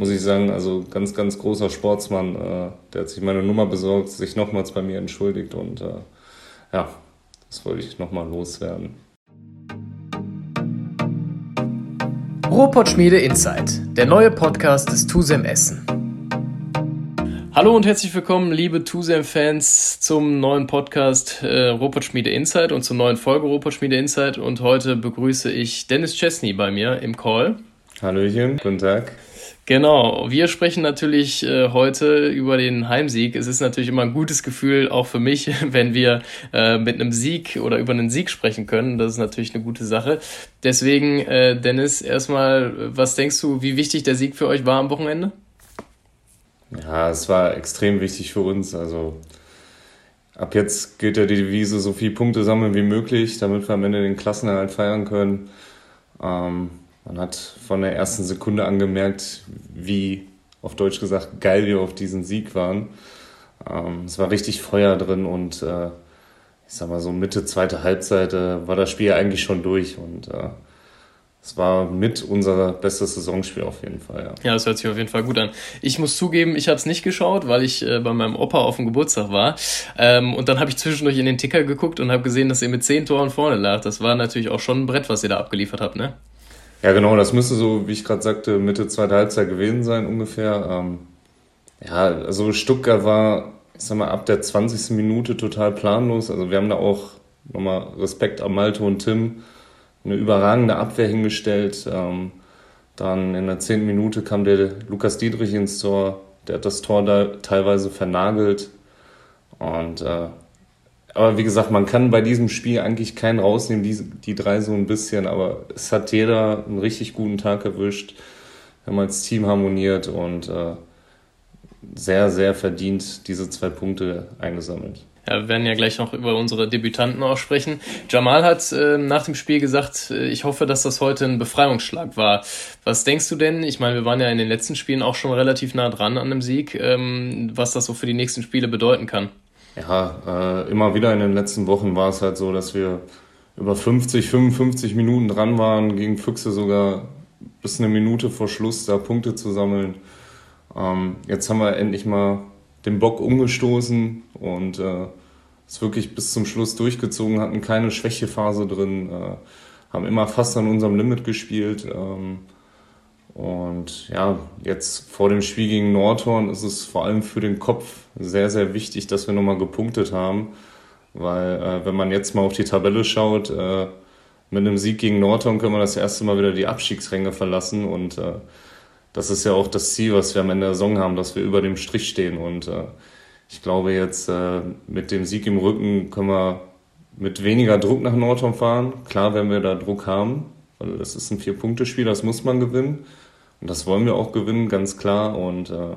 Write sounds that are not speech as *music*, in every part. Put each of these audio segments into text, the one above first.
muss ich sagen, also ganz, ganz großer Sportsmann. Äh, der hat sich meine Nummer besorgt, sich nochmals bei mir entschuldigt und äh, ja, das wollte ich nochmal loswerden. Ruhrpott-Schmiede Insight, der neue Podcast des TUSEM Essen. Hallo und herzlich willkommen, liebe TUSEM-Fans, zum neuen Podcast äh, Ruhrpott-Schmiede Insight und zur neuen Folge Ruhrpott-Schmiede Insight. Und heute begrüße ich Dennis Chesney bei mir im Call. Hallöchen, guten Tag. Genau, wir sprechen natürlich äh, heute über den Heimsieg. Es ist natürlich immer ein gutes Gefühl, auch für mich, *laughs* wenn wir äh, mit einem Sieg oder über einen Sieg sprechen können. Das ist natürlich eine gute Sache. Deswegen, äh, Dennis, erstmal, was denkst du, wie wichtig der Sieg für euch war am Wochenende? Ja, es war extrem wichtig für uns. Also ab jetzt gilt ja die Devise, so viele Punkte sammeln wie möglich, damit wir am Ende den Klassenerhalt feiern können. Ähm, man hat von der ersten Sekunde angemerkt, wie auf Deutsch gesagt geil wir auf diesen Sieg waren. Ähm, es war richtig Feuer drin und äh, ich sag mal so Mitte zweite Halbzeit äh, war das Spiel eigentlich schon durch und äh, es war mit unser bestes Saisonspiel auf jeden Fall, ja. Ja, das hört sich auf jeden Fall gut an. Ich muss zugeben, ich habe es nicht geschaut, weil ich äh, bei meinem Opa auf dem Geburtstag war. Ähm, und dann habe ich zwischendurch in den Ticker geguckt und habe gesehen, dass ihr mit zehn Toren vorne lag. Das war natürlich auch schon ein Brett, was ihr da abgeliefert habt, ne? Ja, genau, das müsste so, wie ich gerade sagte, Mitte zweiter Halbzeit gewesen sein ungefähr. Ähm, ja, also Stuttgart war, ich sag mal, ab der 20. Minute total planlos. Also wir haben da auch nochmal Respekt an Malte und Tim eine überragende Abwehr hingestellt. Ähm, dann in der 10. Minute kam der Lukas Dietrich ins Tor, der hat das Tor da teilweise vernagelt. Und äh, aber wie gesagt, man kann bei diesem Spiel eigentlich keinen rausnehmen, die, die drei so ein bisschen, aber es hat jeder einen richtig guten Tag erwischt. Wir haben als Team harmoniert und äh, sehr, sehr verdient diese zwei Punkte eingesammelt. Ja, wir werden ja gleich noch über unsere Debütanten auch sprechen. Jamal hat äh, nach dem Spiel gesagt, äh, ich hoffe, dass das heute ein Befreiungsschlag war. Was denkst du denn? Ich meine, wir waren ja in den letzten Spielen auch schon relativ nah dran an einem Sieg, ähm, was das so für die nächsten Spiele bedeuten kann. Ja, äh, immer wieder in den letzten Wochen war es halt so, dass wir über 50, 55 Minuten dran waren, gegen Füchse sogar bis eine Minute vor Schluss da Punkte zu sammeln. Ähm, jetzt haben wir endlich mal den Bock umgestoßen und äh, es wirklich bis zum Schluss durchgezogen, hatten keine Schwächephase drin, äh, haben immer fast an unserem Limit gespielt. Ähm, und ja, jetzt vor dem Spiel gegen Nordhorn ist es vor allem für den Kopf sehr, sehr wichtig, dass wir nochmal gepunktet haben. Weil äh, wenn man jetzt mal auf die Tabelle schaut, äh, mit einem Sieg gegen Nordhorn können wir das erste Mal wieder die Abstiegsränge verlassen. Und äh, das ist ja auch das Ziel, was wir am Ende der Saison haben, dass wir über dem Strich stehen. Und äh, ich glaube jetzt äh, mit dem Sieg im Rücken können wir mit weniger Druck nach Nordhorn fahren. Klar, wenn wir da Druck haben, weil das ist ein Vier-Punkte-Spiel, das muss man gewinnen. Und das wollen wir auch gewinnen, ganz klar. Und äh,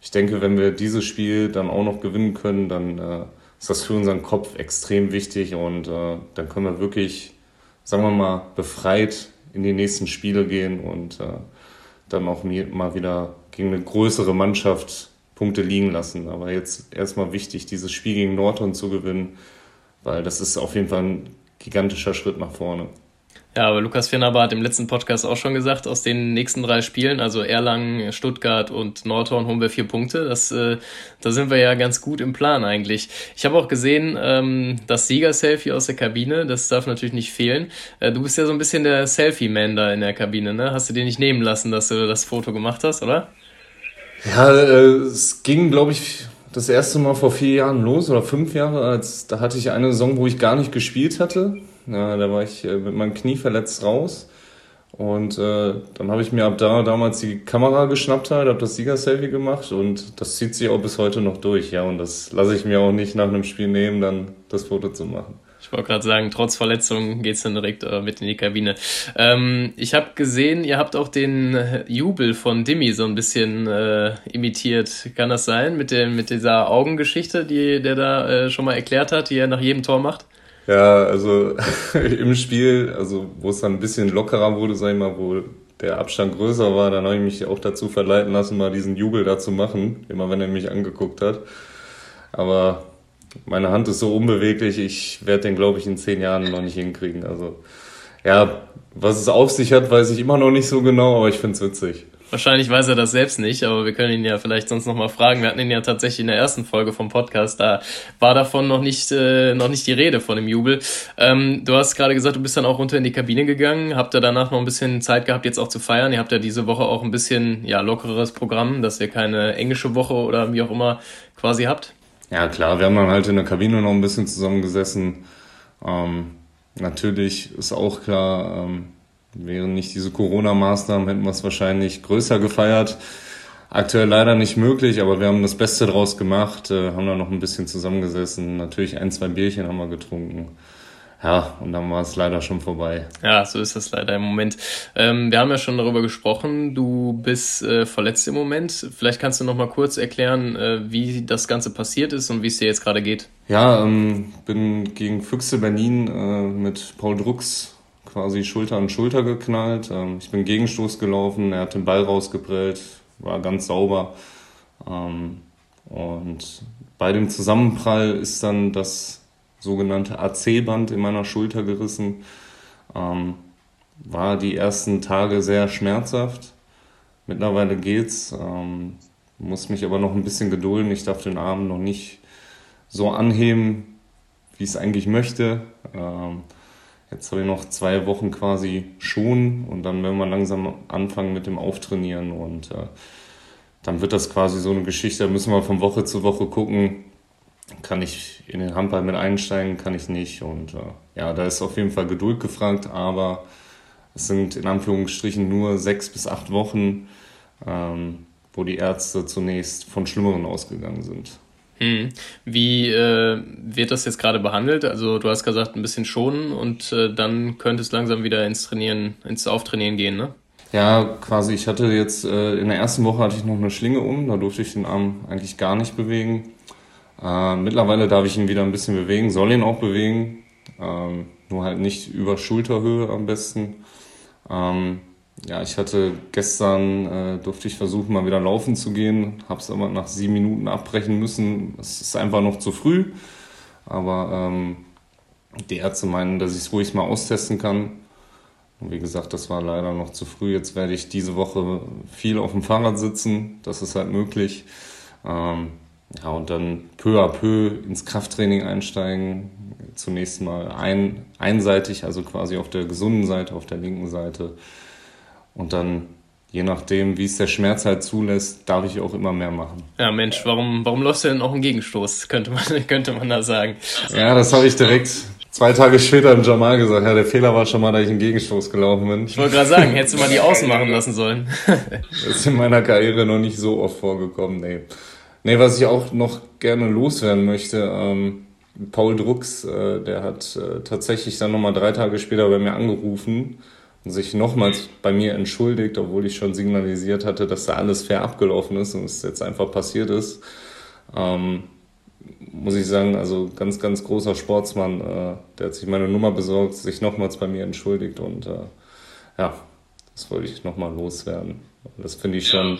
ich denke, wenn wir dieses Spiel dann auch noch gewinnen können, dann äh, ist das für unseren Kopf extrem wichtig und äh, dann können wir wirklich, sagen wir mal, befreit in die nächsten Spiele gehen und äh, dann auch mal wieder gegen eine größere Mannschaft Punkte liegen lassen. Aber jetzt erstmal wichtig, dieses Spiel gegen Nordhorn zu gewinnen, weil das ist auf jeden Fall ein gigantischer Schritt nach vorne. Ja, aber Lukas Finnaber hat im letzten Podcast auch schon gesagt, aus den nächsten drei Spielen, also Erlangen, Stuttgart und Nordhorn, holen wir vier Punkte. Das, äh, da sind wir ja ganz gut im Plan eigentlich. Ich habe auch gesehen, ähm, das Sieger-Selfie aus der Kabine, das darf natürlich nicht fehlen. Äh, du bist ja so ein bisschen der Selfie-Man da in der Kabine, ne? Hast du dir nicht nehmen lassen, dass du das Foto gemacht hast, oder? Ja, äh, es ging, glaube ich, das erste Mal vor vier Jahren los oder fünf Jahre, als da hatte ich eine Saison, wo ich gar nicht gespielt hatte ja, da war ich äh, mit meinem Knie verletzt raus. Und äh, dann habe ich mir ab da damals die Kamera geschnappt halt, habe das Sieger-Selfie gemacht und das zieht sich auch bis heute noch durch, ja. Und das lasse ich mir auch nicht nach einem Spiel nehmen, dann das Foto zu machen. Ich wollte gerade sagen, trotz Verletzung geht's dann direkt äh, mit in die Kabine. Ähm, ich habe gesehen, ihr habt auch den Jubel von Dimi so ein bisschen äh, imitiert. Kann das sein? Mit, dem, mit dieser Augengeschichte, die der da äh, schon mal erklärt hat, die er nach jedem Tor macht? Ja, also *laughs* im Spiel, also wo es dann ein bisschen lockerer wurde, sag ich mal, wo der Abstand größer war, dann habe ich mich auch dazu verleiten lassen, mal diesen Jubel da zu machen, immer wenn er mich angeguckt hat. Aber meine Hand ist so unbeweglich, ich werde den, glaube ich, in zehn Jahren noch nicht hinkriegen. Also ja, was es auf sich hat, weiß ich immer noch nicht so genau, aber ich finde es witzig. Wahrscheinlich weiß er das selbst nicht, aber wir können ihn ja vielleicht sonst nochmal fragen. Wir hatten ihn ja tatsächlich in der ersten Folge vom Podcast, da war davon noch nicht, äh, noch nicht die Rede von dem Jubel. Ähm, du hast gerade gesagt, du bist dann auch runter in die Kabine gegangen. Habt ihr danach noch ein bisschen Zeit gehabt, jetzt auch zu feiern? Ihr habt ja diese Woche auch ein bisschen ja, lockeres Programm, dass ihr keine englische Woche oder wie auch immer quasi habt. Ja, klar, wir haben dann halt in der Kabine noch ein bisschen zusammengesessen. Ähm, natürlich ist auch klar, ähm, Wären nicht diese Corona-Maßnahmen, hätten wir es wahrscheinlich größer gefeiert. Aktuell leider nicht möglich, aber wir haben das Beste draus gemacht, äh, haben da noch ein bisschen zusammengesessen. Natürlich ein, zwei Bierchen haben wir getrunken. Ja, und dann war es leider schon vorbei. Ja, so ist das leider im Moment. Ähm, wir haben ja schon darüber gesprochen. Du bist äh, verletzt im Moment. Vielleicht kannst du noch mal kurz erklären, äh, wie das Ganze passiert ist und wie es dir jetzt gerade geht. Ja, ähm, bin gegen Füchse Berlin äh, mit Paul Drucks quasi Schulter an Schulter geknallt. Ähm, ich bin Gegenstoß gelaufen, er hat den Ball rausgeprellt, war ganz sauber. Ähm, und bei dem Zusammenprall ist dann das sogenannte AC-Band in meiner Schulter gerissen. Ähm, war die ersten Tage sehr schmerzhaft. Mittlerweile geht's. Ähm, muss mich aber noch ein bisschen gedulden. Ich darf den Arm noch nicht so anheben, wie ich es eigentlich möchte. Ähm, Jetzt habe ich noch zwei Wochen quasi schon und dann werden wir langsam anfangen mit dem Auftrainieren und äh, dann wird das quasi so eine Geschichte, da müssen wir von Woche zu Woche gucken, kann ich in den Handball mit einsteigen, kann ich nicht und äh, ja, da ist auf jeden Fall Geduld gefragt, aber es sind in Anführungsstrichen nur sechs bis acht Wochen, ähm, wo die Ärzte zunächst von Schlimmeren ausgegangen sind. Hm. Wie äh, wird das jetzt gerade behandelt? Also du hast gesagt, ein bisschen schonen und äh, dann könnte es langsam wieder ins Trainieren, ins Auftrainieren gehen, ne? Ja, quasi. Ich hatte jetzt äh, in der ersten Woche hatte ich noch eine Schlinge um, da durfte ich den Arm eigentlich gar nicht bewegen. Äh, mittlerweile darf ich ihn wieder ein bisschen bewegen, soll ihn auch bewegen, ähm, nur halt nicht über Schulterhöhe am besten. Ähm, ja, ich hatte gestern, äh, durfte ich versuchen, mal wieder laufen zu gehen, habe es aber nach sieben Minuten abbrechen müssen. Es ist einfach noch zu früh, aber ähm, die Ärzte meinen, dass ich es ruhig mal austesten kann. Und wie gesagt, das war leider noch zu früh. Jetzt werde ich diese Woche viel auf dem Fahrrad sitzen, das ist halt möglich. Ähm, ja, und dann peu à peu ins Krafttraining einsteigen. Zunächst mal ein, einseitig, also quasi auf der gesunden Seite, auf der linken Seite und dann, je nachdem, wie es der Schmerz halt zulässt, darf ich auch immer mehr machen. Ja, Mensch, warum, warum läufst du denn auch einen Gegenstoß, könnte man, *laughs* könnte man da sagen. Ja, das habe ich direkt zwei Tage später im Jamal gesagt. Ja, der Fehler war schon mal, dass ich einen Gegenstoß gelaufen bin. Ich wollte gerade sagen, hättest du mal die Außen machen lassen sollen. *laughs* das ist in meiner Karriere noch nicht so oft vorgekommen, nee. Nee, was ich auch noch gerne loswerden möchte, ähm, Paul Drucks, äh, der hat äh, tatsächlich dann nochmal drei Tage später bei mir angerufen sich nochmals bei mir entschuldigt, obwohl ich schon signalisiert hatte, dass da alles fair abgelaufen ist und es jetzt einfach passiert ist. Ähm, muss ich sagen, also ganz, ganz großer Sportsmann, äh, der hat sich meine Nummer besorgt, sich nochmals bei mir entschuldigt und äh, ja, das wollte ich nochmal loswerden. Das finde ich schon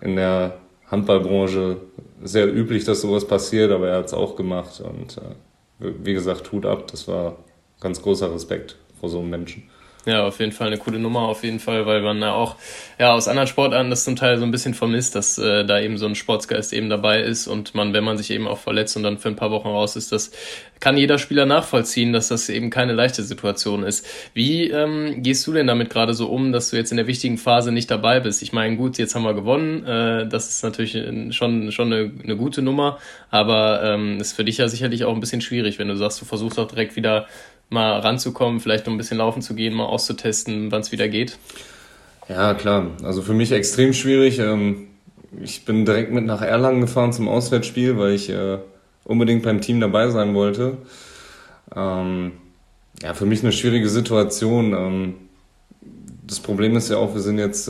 in der Handballbranche sehr üblich, dass sowas passiert, aber er hat es auch gemacht und äh, wie gesagt, Hut ab, das war ganz großer Respekt vor so einem Menschen. Ja, auf jeden Fall eine coole Nummer, auf jeden Fall, weil man ja auch ja aus anderen Sportarten das zum Teil so ein bisschen vermisst, dass äh, da eben so ein Sportsgeist eben dabei ist und man, wenn man sich eben auch verletzt und dann für ein paar Wochen raus ist, das kann jeder Spieler nachvollziehen, dass das eben keine leichte Situation ist. Wie ähm, gehst du denn damit gerade so um, dass du jetzt in der wichtigen Phase nicht dabei bist? Ich meine, gut, jetzt haben wir gewonnen, äh, das ist natürlich schon schon eine, eine gute Nummer, aber ähm, ist für dich ja sicherlich auch ein bisschen schwierig, wenn du sagst, du versuchst auch direkt wieder mal ranzukommen, vielleicht noch ein bisschen laufen zu gehen, mal auszutesten, wann es wieder geht? Ja, klar. Also für mich extrem schwierig. Ähm, ich bin direkt mit nach Erlangen gefahren zum Auswärtsspiel, weil ich äh, unbedingt beim Team dabei sein wollte. Ähm, ja, für mich eine schwierige Situation. Ähm, das Problem ist ja auch, wir sind jetzt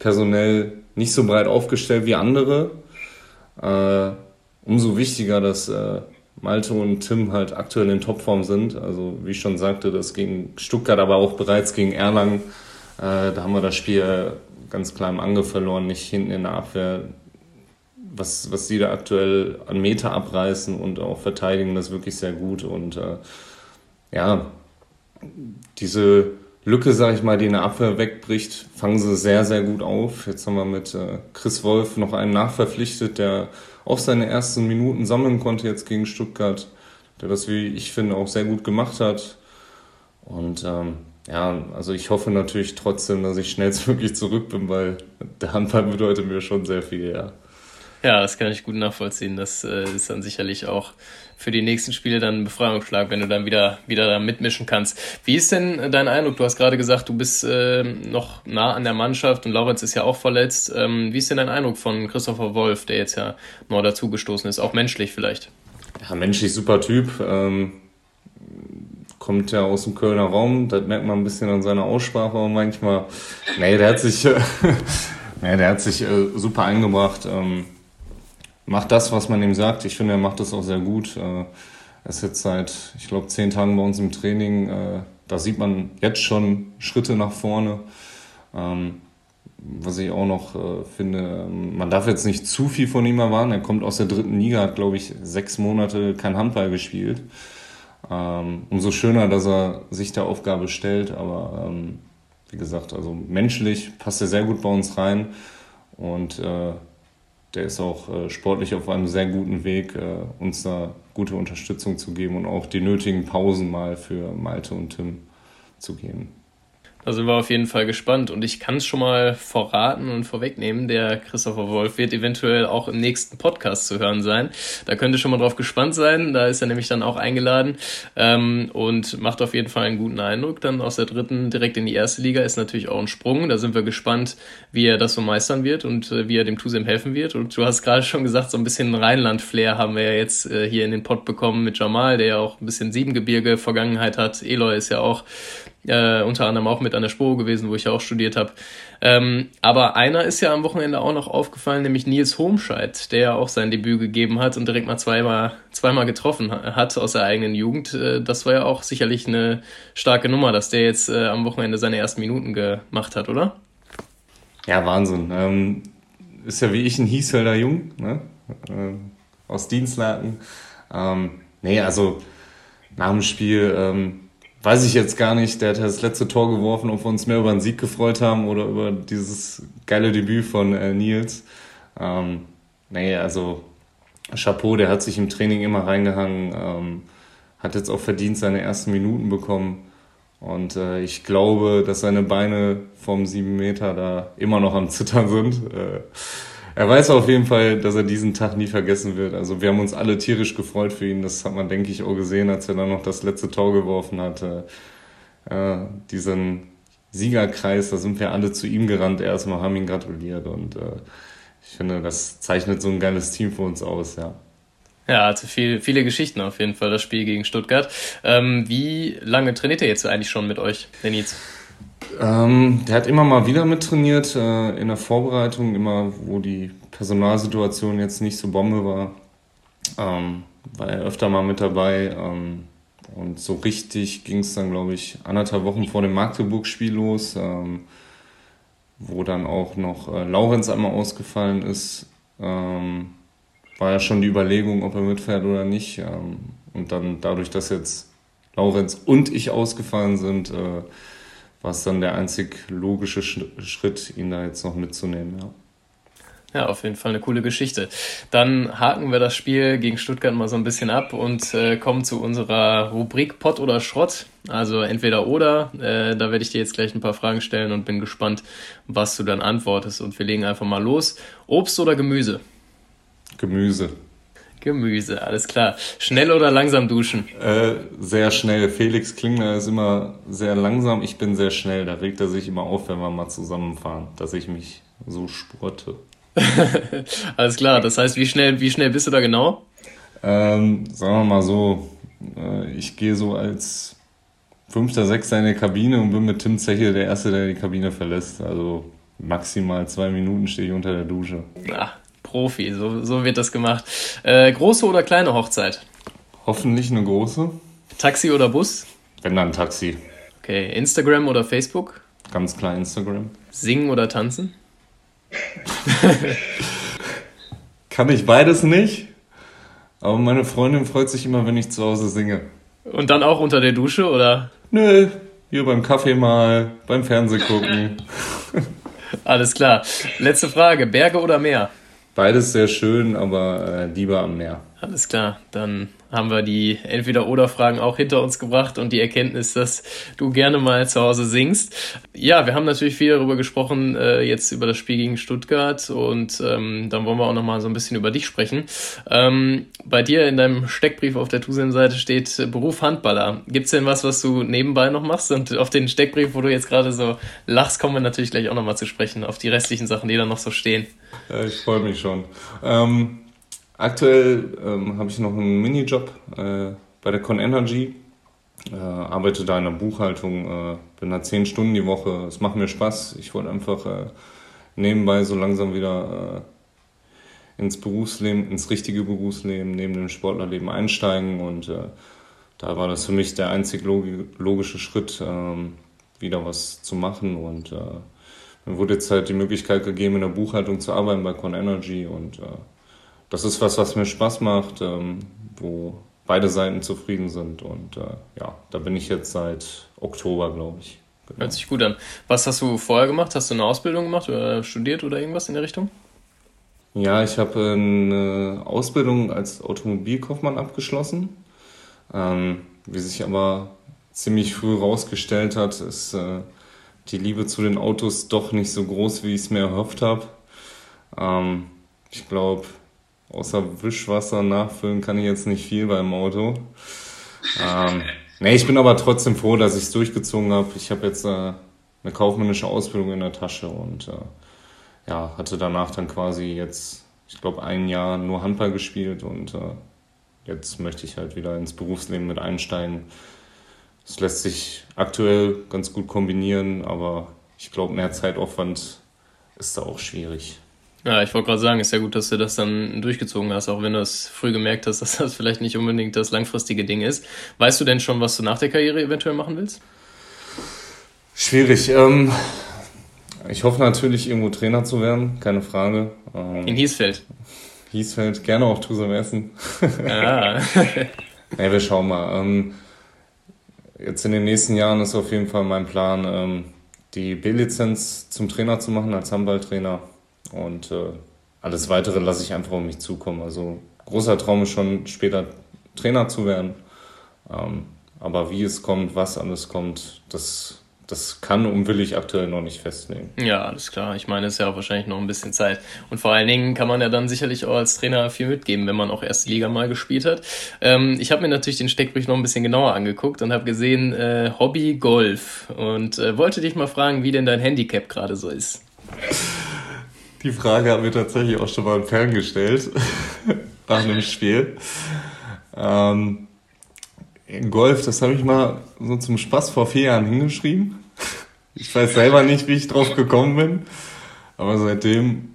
personell nicht so breit aufgestellt wie andere. Äh, umso wichtiger, dass äh, Malte und Tim halt aktuell in Topform sind. Also wie ich schon sagte, das gegen Stuttgart, aber auch bereits gegen Erlangen. Äh, da haben wir das Spiel ganz klar im Ange verloren, nicht hinten in der Abwehr. Was, was die da aktuell an Meter abreißen und auch verteidigen, das wirklich sehr gut. Und äh, ja, diese Lücke, sag ich mal, die in der Abwehr wegbricht, fangen sie sehr, sehr gut auf. Jetzt haben wir mit äh, Chris Wolf noch einen nachverpflichtet, der auch seine ersten Minuten sammeln konnte jetzt gegen Stuttgart, der das, wie ich finde, auch sehr gut gemacht hat. Und ähm, ja, also ich hoffe natürlich trotzdem, dass ich schnellstmöglich zurück bin, weil der Handball bedeutet mir schon sehr viel, ja. Ja, das kann ich gut nachvollziehen. Das äh, ist dann sicherlich auch für die nächsten Spiele dann ein Befreiungsschlag, wenn du dann wieder, wieder da mitmischen kannst. Wie ist denn dein Eindruck? Du hast gerade gesagt, du bist äh, noch nah an der Mannschaft und Laurenz ist ja auch verletzt. Ähm, wie ist denn dein Eindruck von Christopher Wolf, der jetzt ja neu dazugestoßen ist, auch menschlich vielleicht? Ja, menschlich super Typ. Ähm, kommt ja aus dem Kölner Raum, das merkt man ein bisschen an seiner Aussprache und manchmal. Nee, der hat sich, *laughs* nee, der hat sich äh, super eingebracht. Ähm, macht das, was man ihm sagt. Ich finde, er macht das auch sehr gut. Äh, er ist jetzt seit, ich glaube, zehn Tagen bei uns im Training. Äh, da sieht man jetzt schon Schritte nach vorne. Ähm, was ich auch noch äh, finde, ähm, man darf jetzt nicht zu viel von ihm erwarten. Er kommt aus der dritten Liga, hat, glaube ich, sechs Monate kein Handball gespielt. Ähm, umso schöner, dass er sich der Aufgabe stellt, aber wie gesagt, also menschlich passt er sehr gut bei uns rein und der ist auch äh, sportlich auf einem sehr guten Weg, äh, uns da gute Unterstützung zu geben und auch die nötigen Pausen mal für Malte und Tim zu geben. Da sind wir auf jeden Fall gespannt und ich kann es schon mal verraten und vorwegnehmen, der Christopher Wolf wird eventuell auch im nächsten Podcast zu hören sein. Da könnt ihr schon mal drauf gespannt sein, da ist er nämlich dann auch eingeladen ähm, und macht auf jeden Fall einen guten Eindruck. Dann aus der dritten direkt in die erste Liga ist natürlich auch ein Sprung. Da sind wir gespannt, wie er das so meistern wird und äh, wie er dem Tusem helfen wird. Und du hast gerade schon gesagt, so ein bisschen Rheinland-Flair haben wir ja jetzt äh, hier in den Pod bekommen mit Jamal, der ja auch ein bisschen Siebengebirge Vergangenheit hat. Eloy ist ja auch äh, unter anderem auch mit an der Spur gewesen, wo ich ja auch studiert habe. Ähm, aber einer ist ja am Wochenende auch noch aufgefallen, nämlich Nils Homscheid, der ja auch sein Debüt gegeben hat und direkt mal zweimal, zweimal getroffen hat aus der eigenen Jugend. Äh, das war ja auch sicherlich eine starke Nummer, dass der jetzt äh, am Wochenende seine ersten Minuten gemacht hat, oder? Ja, Wahnsinn. Ähm, ist ja wie ich ein Hiesfelder Jung, ne? äh, aus Dienstlaken. Ähm, nee, also nach dem Spiel ähm, weiß ich jetzt gar nicht, der hat das letzte Tor geworfen, ob wir uns mehr über einen Sieg gefreut haben oder über dieses geile Debüt von äh, Nils. Ähm, nee, also Chapeau, der hat sich im Training immer reingehangen, ähm, hat jetzt auch verdient seine ersten Minuten bekommen. Und äh, ich glaube, dass seine Beine vom sieben Meter da immer noch am Zittern sind. Äh, er weiß auf jeden Fall, dass er diesen Tag nie vergessen wird. Also wir haben uns alle tierisch gefreut für ihn. Das hat man, denke ich, auch gesehen, als er dann noch das letzte Tor geworfen hatte. Äh, diesen Siegerkreis, da sind wir alle zu ihm gerannt erstmal, haben ihn gratuliert und äh, ich finde, das zeichnet so ein geiles Team für uns aus, ja. Ja, also viel, viele Geschichten auf jeden Fall, das Spiel gegen Stuttgart. Ähm, wie lange trainiert er jetzt eigentlich schon mit euch, Nils? Ähm, der hat immer mal wieder mittrainiert äh, in der Vorbereitung, immer wo die Personalsituation jetzt nicht so Bombe war, ähm, war er öfter mal mit dabei. Ähm, und so richtig ging es dann, glaube ich, anderthalb Wochen vor dem Magdeburg-Spiel los, ähm, wo dann auch noch äh, Laurenz einmal ausgefallen ist. Ähm, war ja schon die Überlegung, ob er mitfährt oder nicht. Ähm, und dann dadurch, dass jetzt Laurenz und ich ausgefallen sind, äh, war es dann der einzig logische Schritt, ihn da jetzt noch mitzunehmen, ja. Ja, auf jeden Fall eine coole Geschichte. Dann haken wir das Spiel gegen Stuttgart mal so ein bisschen ab und äh, kommen zu unserer Rubrik Pott oder Schrott. Also entweder oder. Äh, da werde ich dir jetzt gleich ein paar Fragen stellen und bin gespannt, was du dann antwortest. Und wir legen einfach mal los. Obst oder Gemüse? Gemüse. Gemüse, alles klar. Schnell oder langsam duschen? Äh, sehr schnell. Felix Klingler ist immer sehr langsam, ich bin sehr schnell. Da regt er sich immer auf, wenn wir mal zusammenfahren, dass ich mich so spurte. *laughs* alles klar, das heißt, wie schnell, wie schnell bist du da genau? Ähm, sagen wir mal so, äh, ich gehe so als fünfter, sechster in der Kabine und bin mit Tim Zeche der Erste, der die Kabine verlässt. Also maximal zwei Minuten stehe ich unter der Dusche. Ach, Profi, so, so wird das gemacht. Äh, große oder kleine Hochzeit? Hoffentlich eine große. Taxi oder Bus? Wenn dann Taxi. Okay, Instagram oder Facebook? Ganz klar Instagram. Singen oder tanzen? *laughs* Kann ich beides nicht. Aber meine Freundin freut sich immer, wenn ich zu Hause singe. Und dann auch unter der Dusche, oder? Nö, hier beim Kaffee mal, beim Fernseh gucken. *laughs* Alles klar. Letzte Frage, Berge oder Meer? Beides sehr schön, aber äh, lieber am Meer. Alles klar, dann haben wir die Entweder-Oder-Fragen auch hinter uns gebracht und die Erkenntnis, dass du gerne mal zu Hause singst. Ja, wir haben natürlich viel darüber gesprochen, äh, jetzt über das Spiel gegen Stuttgart und ähm, dann wollen wir auch nochmal so ein bisschen über dich sprechen. Ähm, bei dir in deinem Steckbrief auf der Tusen-Seite steht äh, Beruf Handballer. Gibt's denn was, was du nebenbei noch machst? Und auf den Steckbrief, wo du jetzt gerade so lachst, kommen wir natürlich gleich auch nochmal zu sprechen, auf die restlichen Sachen, die da noch so stehen. Ja, ich freue mich schon. Ähm Aktuell ähm, habe ich noch einen Minijob äh, bei der Con Energy. Äh, arbeite da in der Buchhaltung, äh, bin da zehn Stunden die Woche. Es macht mir Spaß. Ich wollte einfach äh, nebenbei so langsam wieder äh, ins Berufsleben, ins richtige Berufsleben, neben dem Sportlerleben einsteigen. Und äh, da war das für mich der einzig logische Schritt, ähm, wieder was zu machen. Und mir wurde jetzt halt die Möglichkeit gegeben, in der Buchhaltung zu arbeiten bei Con Energy und das ist was, was mir Spaß macht, ähm, wo beide Seiten zufrieden sind. Und äh, ja, da bin ich jetzt seit Oktober, glaube ich. Genau. Hört sich gut an. Was hast du vorher gemacht? Hast du eine Ausbildung gemacht oder studiert oder irgendwas in der Richtung? Ja, ich habe eine Ausbildung als Automobilkaufmann abgeschlossen. Ähm, wie sich aber ziemlich früh herausgestellt hat, ist äh, die Liebe zu den Autos doch nicht so groß, wie ich es mir erhofft habe. Ähm, ich glaube, Außer Wischwasser nachfüllen kann ich jetzt nicht viel beim Auto. Ähm, nee, ich bin aber trotzdem froh, dass ich es durchgezogen habe. Ich habe jetzt äh, eine kaufmännische Ausbildung in der Tasche und äh, ja, hatte danach dann quasi jetzt, ich glaube, ein Jahr nur Handball gespielt und äh, jetzt möchte ich halt wieder ins Berufsleben mit einsteigen. Es lässt sich aktuell ganz gut kombinieren, aber ich glaube, mehr Zeitaufwand ist da auch schwierig. Ja, ich wollte gerade sagen, ist ja gut, dass du das dann durchgezogen hast, auch wenn du es früh gemerkt hast, *laughs* dass das vielleicht nicht unbedingt das langfristige Ding ist. Weißt du denn schon, was du nach der Karriere eventuell machen willst? Schwierig. Ähm, ich hoffe natürlich, irgendwo Trainer zu werden, keine Frage. Ähm, In Hiesfeld. Hiesfeld, gerne auch Tusam Essen. Ja. *laughs* nee, wir schauen mal. Ähm, jetzt in den nächsten Jahren ist auf jeden Fall mein Plan, ähm, die B-Lizenz zum Trainer zu machen als Handballtrainer und äh, alles Weitere lasse ich einfach um mich zukommen. Also großer Traum ist schon später Trainer zu werden. Ähm, aber wie es kommt, was alles kommt, das, das kann und will ich aktuell noch nicht festlegen. Ja, alles klar. Ich meine, es ist ja wahrscheinlich noch ein bisschen Zeit. Und vor allen Dingen kann man ja dann sicherlich auch als Trainer viel mitgeben, wenn man auch erste Liga mal gespielt hat. Ähm, ich habe mir natürlich den Steckbrief noch ein bisschen genauer angeguckt und habe gesehen, äh, Hobby Golf. Und äh, wollte dich mal fragen, wie denn dein Handicap gerade so ist. Die Frage hat mir tatsächlich auch schon mal ein Fan gestellt *laughs* nach einem Spiel. Ähm, Golf, das habe ich mal so zum Spaß vor vier Jahren hingeschrieben. Ich weiß selber nicht, wie ich drauf gekommen bin, aber seitdem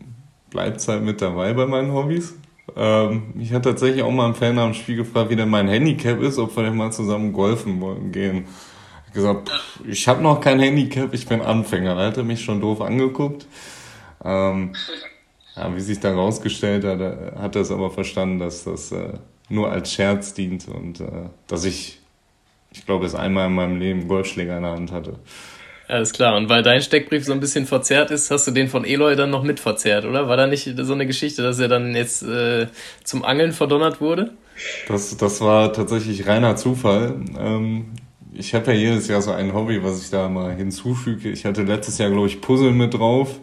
bleibt es halt mit dabei bei meinen Hobbys. Ähm, ich hatte tatsächlich auch mal einen Fan am Spiel gefragt, wie denn mein Handicap ist, ob wir denn mal zusammen golfen wollen gehen. Ich gesagt, ich habe noch kein Handicap, ich bin Anfänger. Da hat er mich schon doof angeguckt. Ähm, ja, wie sich da rausgestellt hat, hat er es aber verstanden, dass das äh, nur als Scherz dient und äh, dass ich, ich glaube, es einmal in meinem Leben Golfschläger in der Hand hatte. Alles klar. Und weil dein Steckbrief so ein bisschen verzerrt ist, hast du den von Eloy dann noch mit verzerrt, oder? War da nicht so eine Geschichte, dass er dann jetzt äh, zum Angeln verdonnert wurde? Das, das war tatsächlich reiner Zufall. Ähm, ich habe ja jedes Jahr so ein Hobby, was ich da mal hinzufüge. Ich hatte letztes Jahr, glaube ich, Puzzle mit drauf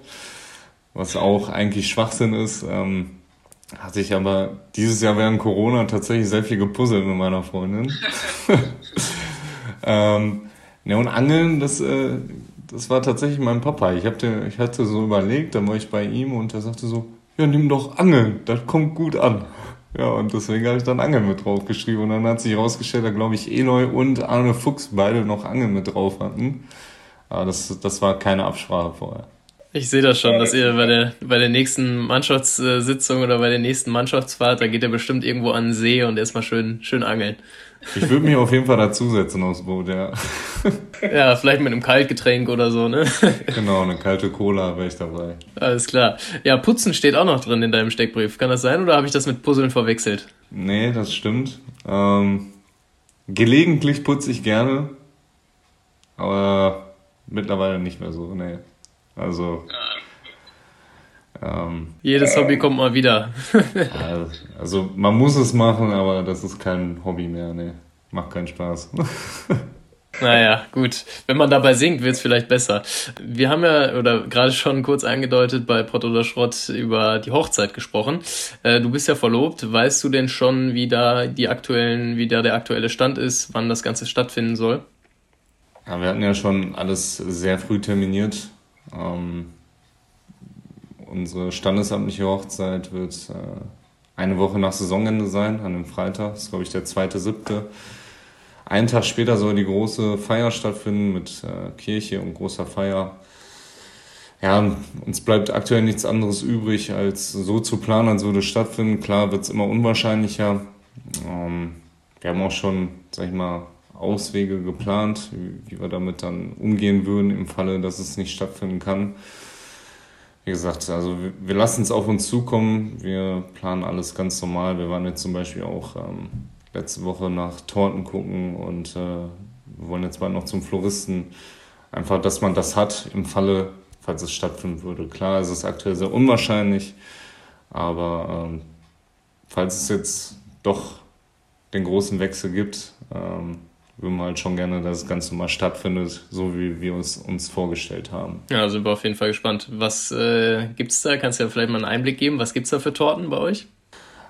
was auch eigentlich Schwachsinn ist. Ähm, hatte ich aber dieses Jahr während Corona tatsächlich sehr viel gepuzzelt mit meiner Freundin. *laughs* ähm, ne, und Angeln, das, äh, das war tatsächlich mein Papa. Ich, hab den, ich hatte so überlegt, dann war ich bei ihm und er sagte so, ja, nimm doch Angeln, das kommt gut an. Ja, und deswegen habe ich dann Angeln mit drauf geschrieben. Und dann hat sich herausgestellt, dass, glaube ich, Eloy und Arne Fuchs beide noch Angeln mit drauf hatten. Aber das, das war keine Absprache vorher. Ich sehe das schon, dass ihr bei der, bei der nächsten Mannschaftssitzung oder bei der nächsten Mannschaftsfahrt, da geht ihr bestimmt irgendwo an den See und erstmal schön, schön angeln. Ich würde mich auf jeden Fall dazusetzen aufs Boot, ja. *laughs* Ja, vielleicht mit einem Kaltgetränk oder so, ne? *laughs* Genau, eine kalte Cola wäre ich dabei. Alles klar. Ja, Putzen steht auch noch drin in deinem Steckbrief. Kann das sein oder habe ich das mit Puzzeln verwechselt? Nee, das stimmt. Ähm, gelegentlich putze ich gerne. aber mittlerweile nicht mehr so, nee. Also. Ähm, Jedes Hobby kommt mal wieder. *laughs* also, man muss es machen, aber das ist kein Hobby mehr, nee. Macht keinen Spaß. *laughs* Naja, gut. Wenn man dabei singt, wird es vielleicht besser. Wir haben ja, oder gerade schon kurz angedeutet, bei Pott oder Schrott über die Hochzeit gesprochen. Äh, du bist ja verlobt. Weißt du denn schon, wie da die aktuellen, wie da der aktuelle Stand ist, wann das Ganze stattfinden soll? Ja, wir hatten ja schon alles sehr früh terminiert. Ähm, unsere standesamtliche Hochzeit wird äh, eine Woche nach Saisonende sein, an dem Freitag. Das ist, glaube ich, der zweite, siebte. Einen Tag später soll die große Feier stattfinden mit äh, Kirche und großer Feier. Ja, uns bleibt aktuell nichts anderes übrig, als so zu planen, als würde es stattfinden. Klar wird es immer unwahrscheinlicher. Ähm, wir haben auch schon, sag ich mal, Auswege geplant, wie, wir damit dann umgehen würden im Falle, dass es nicht stattfinden kann. Wie gesagt, also wir, wir lassen es auf uns zukommen. Wir planen alles ganz normal. Wir waren jetzt zum Beispiel auch ähm, letzte Woche nach Torten gucken und äh, wir wollen jetzt bald noch zum Floristen. Einfach, dass man das hat im Falle, falls es stattfinden würde. Klar, es ist aktuell sehr unwahrscheinlich, aber ähm, falls es jetzt doch den großen Wechsel gibt, ähm, würden wir halt schon gerne, dass das Ganze mal stattfindet, so wie wir es uns vorgestellt haben. Ja, sind wir auf jeden Fall gespannt. Was äh, es da? Kannst du ja vielleicht mal einen Einblick geben? Was gibt es da für Torten bei euch?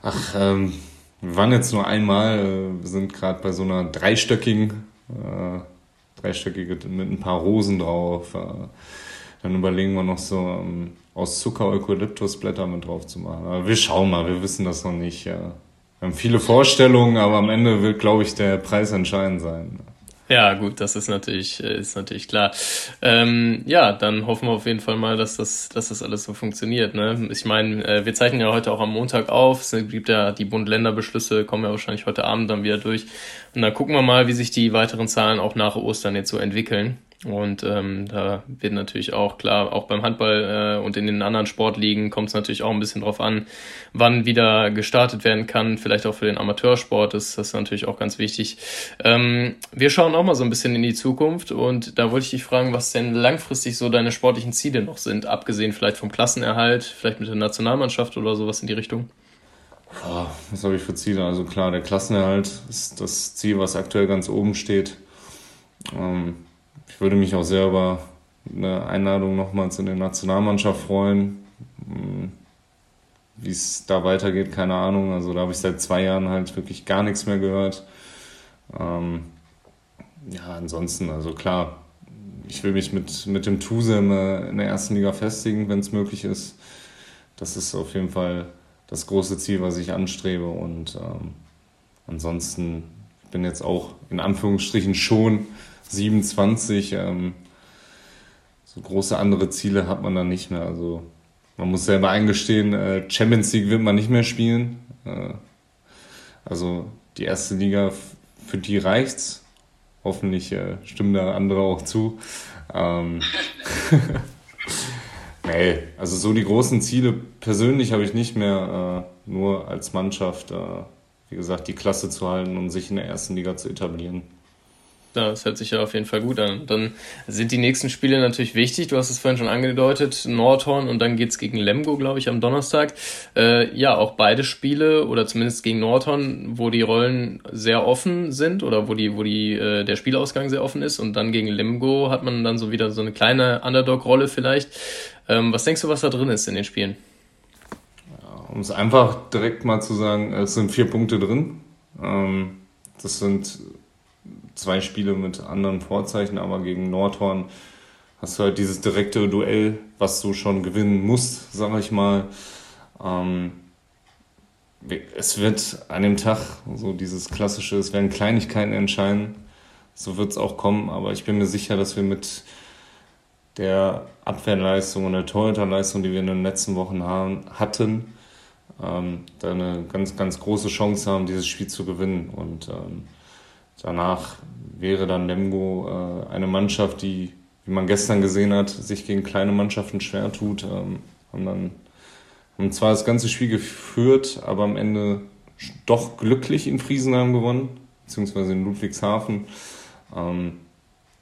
Ach, ähm, wir waren jetzt nur einmal, äh, wir sind gerade bei so einer dreistöckigen, äh, dreistöckige mit ein paar Rosen drauf. Äh, dann überlegen wir noch so ähm, aus Zucker Eukalyptusblätter mit drauf zu machen. Aber wir schauen mal, wir wissen das noch nicht. Ja. Wir haben viele Vorstellungen, aber am Ende wird, glaube ich, der Preis entscheidend sein. Ja, gut, das ist natürlich, äh, ist natürlich klar. Ähm, ja, dann hoffen wir auf jeden Fall mal, dass das, dass das alles so funktioniert. Ne? Ich meine, äh, wir zeichnen ja heute auch am Montag auf. Es gibt ja die Bund-Länder-Beschlüsse, kommen ja wahrscheinlich heute Abend dann wieder durch. Und dann gucken wir mal, wie sich die weiteren Zahlen auch nach Ostern jetzt so entwickeln. Und ähm, da wird natürlich auch klar, auch beim Handball äh, und in den anderen Sportligen kommt es natürlich auch ein bisschen drauf an, wann wieder gestartet werden kann. Vielleicht auch für den Amateursport ist das natürlich auch ganz wichtig. Ähm, wir schauen auch mal so ein bisschen in die Zukunft und da wollte ich dich fragen, was denn langfristig so deine sportlichen Ziele noch sind, abgesehen vielleicht vom Klassenerhalt, vielleicht mit der Nationalmannschaft oder sowas in die Richtung. was habe ich für Ziele? Also klar, der Klassenerhalt ist das Ziel, was aktuell ganz oben steht. Ähm, ich würde mich auch sehr über eine Einladung nochmals in die Nationalmannschaft freuen. Hm, wie es da weitergeht, keine Ahnung. Also da habe ich seit zwei Jahren halt wirklich gar nichts mehr gehört. Ähm, ja, ansonsten, also klar, ich will mich mit, mit dem Tusem in der ersten Liga festigen, wenn es möglich ist. Das ist auf jeden Fall das große Ziel, was ich anstrebe. Und ähm, ansonsten bin jetzt auch in Anführungsstrichen schon 27. Ähm, so große andere Ziele hat man dann nicht mehr. Also man muss selber eingestehen, äh, Champions League wird man nicht mehr spielen. Äh, also die erste Liga, für die reicht's. Hoffentlich äh, stimmen da andere auch zu. Ähm, *laughs* nee, also so die großen Ziele persönlich habe ich nicht mehr, äh, nur als Mannschaft, äh, wie gesagt, die Klasse zu halten und sich in der ersten Liga zu etablieren. Das hört sich ja auf jeden Fall gut an. Dann sind die nächsten Spiele natürlich wichtig. Du hast es vorhin schon angedeutet, Nordhorn und dann geht's gegen Lemgo, glaube ich, am Donnerstag. Äh, ja, auch beide Spiele oder zumindest gegen Nordhorn, wo die Rollen sehr offen sind oder wo die, wo die, äh, der Spielausgang sehr offen ist und dann gegen Lemgo hat man dann so wieder so eine kleine Underdog-Rolle vielleicht. Ähm, was denkst du, was da drin ist in den Spielen? Um es einfach direkt mal zu sagen, es sind vier Punkte drin. Ähm, das sind zwei Spiele mit anderen Vorzeichen, aber gegen Nordhorn hast du halt dieses direkte Duell, was du schon gewinnen musst, sag ich mal. Ähm, es wird an dem Tag so dieses klassische, es werden Kleinigkeiten entscheiden. So wird es auch kommen, aber ich bin mir sicher, dass wir mit der Abwehrleistung und der Torhüterleistung, die wir in den letzten Wochen haben, hatten, ähm, da eine ganz, ganz große Chance haben, dieses Spiel zu gewinnen. Und ähm, Danach wäre dann Lemgo äh, eine Mannschaft, die, wie man gestern gesehen hat, sich gegen kleine Mannschaften schwer tut. Ähm, haben dann haben zwar das ganze Spiel geführt, aber am Ende doch glücklich in Friesenheim gewonnen, beziehungsweise in Ludwigshafen. Ähm,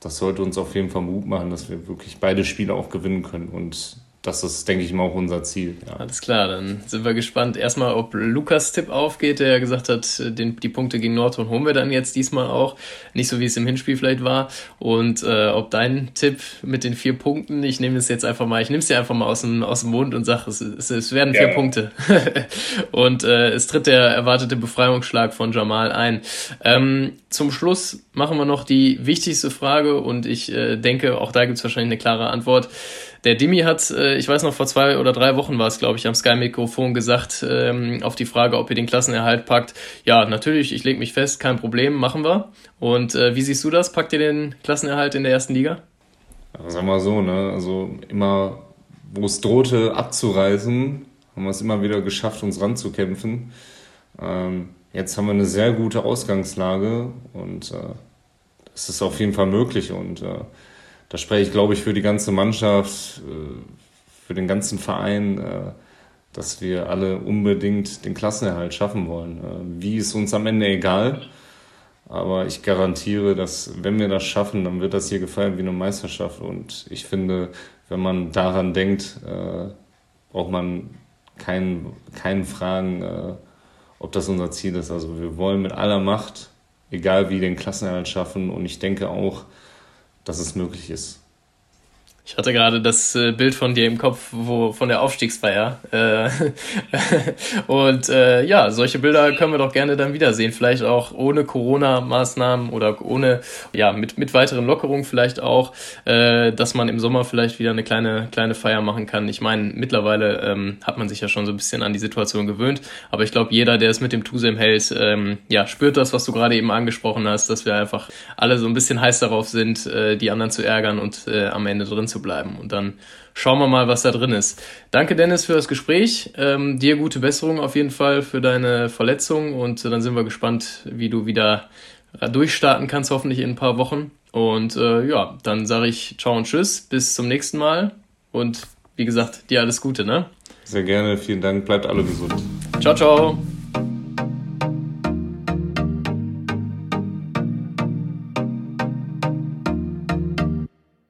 das sollte uns auf jeden Fall Mut machen, dass wir wirklich beide Spiele auch gewinnen können. Und das ist, denke ich mal, auch unser Ziel. Ja. Alles klar, dann sind wir gespannt. Erstmal, ob Lukas Tipp aufgeht, der ja gesagt hat, den, die Punkte gegen Nordhorn holen wir dann jetzt diesmal auch. Nicht so, wie es im Hinspiel vielleicht war. Und äh, ob dein Tipp mit den vier Punkten, ich nehme es jetzt einfach mal, ich nehme es dir einfach mal aus dem, aus dem Mund und sage, es, es, es werden vier ja. Punkte. *laughs* und äh, es tritt der erwartete Befreiungsschlag von Jamal ein. Ähm, zum Schluss machen wir noch die wichtigste Frage und ich äh, denke, auch da gibt es wahrscheinlich eine klare Antwort. Der Dimi hat, äh, ich weiß noch, vor zwei oder drei Wochen war es, glaube ich, am Sky-Mikrofon gesagt, ähm, auf die Frage, ob ihr den Klassenerhalt packt. Ja, natürlich, ich lege mich fest, kein Problem, machen wir. Und äh, wie siehst du das? Packt ihr den Klassenerhalt in der ersten Liga? Ja, sagen wir so, ne? Also immer, wo es drohte abzureißen, haben wir es immer wieder geschafft, uns ranzukämpfen. Ähm, jetzt haben wir eine sehr gute Ausgangslage und äh, es ist auf jeden Fall möglich und äh, da spreche ich, glaube ich, für die ganze Mannschaft, äh, für den ganzen Verein, äh, dass wir alle unbedingt den Klassenerhalt schaffen wollen. Äh, wie ist uns am Ende egal. Aber ich garantiere, dass wenn wir das schaffen, dann wird das hier gefeiert wie eine Meisterschaft. Und ich finde, wenn man daran denkt, braucht man keinen, keinen Fragen, ob das unser Ziel ist. Also wir wollen mit aller Macht, egal wie, den Klassenerhalt schaffen. Und ich denke auch, dass es möglich ist. Ich hatte gerade das äh, Bild von dir im Kopf, wo von der Aufstiegsfeier. Äh, *laughs* und äh, ja, solche Bilder können wir doch gerne dann wiedersehen. Vielleicht auch ohne Corona-Maßnahmen oder ohne, ja, mit, mit weiteren Lockerungen vielleicht auch, äh, dass man im Sommer vielleicht wieder eine kleine, kleine Feier machen kann. Ich meine, mittlerweile ähm, hat man sich ja schon so ein bisschen an die Situation gewöhnt. Aber ich glaube, jeder, der es mit dem Tusem hält, ähm, ja, spürt das, was du gerade eben angesprochen hast, dass wir einfach alle so ein bisschen heiß darauf sind, äh, die anderen zu ärgern und am Ende drin zu bleiben. Und dann schauen wir mal, was da drin ist. Danke, Dennis, für das Gespräch. Ähm, dir gute Besserung auf jeden Fall für deine Verletzung. Und dann sind wir gespannt, wie du wieder durchstarten kannst, hoffentlich in ein paar Wochen. Und äh, ja, dann sage ich ciao und tschüss. Bis zum nächsten Mal. Und wie gesagt, dir alles Gute, ne? Sehr gerne, vielen Dank. Bleibt alle gesund. Ciao, ciao.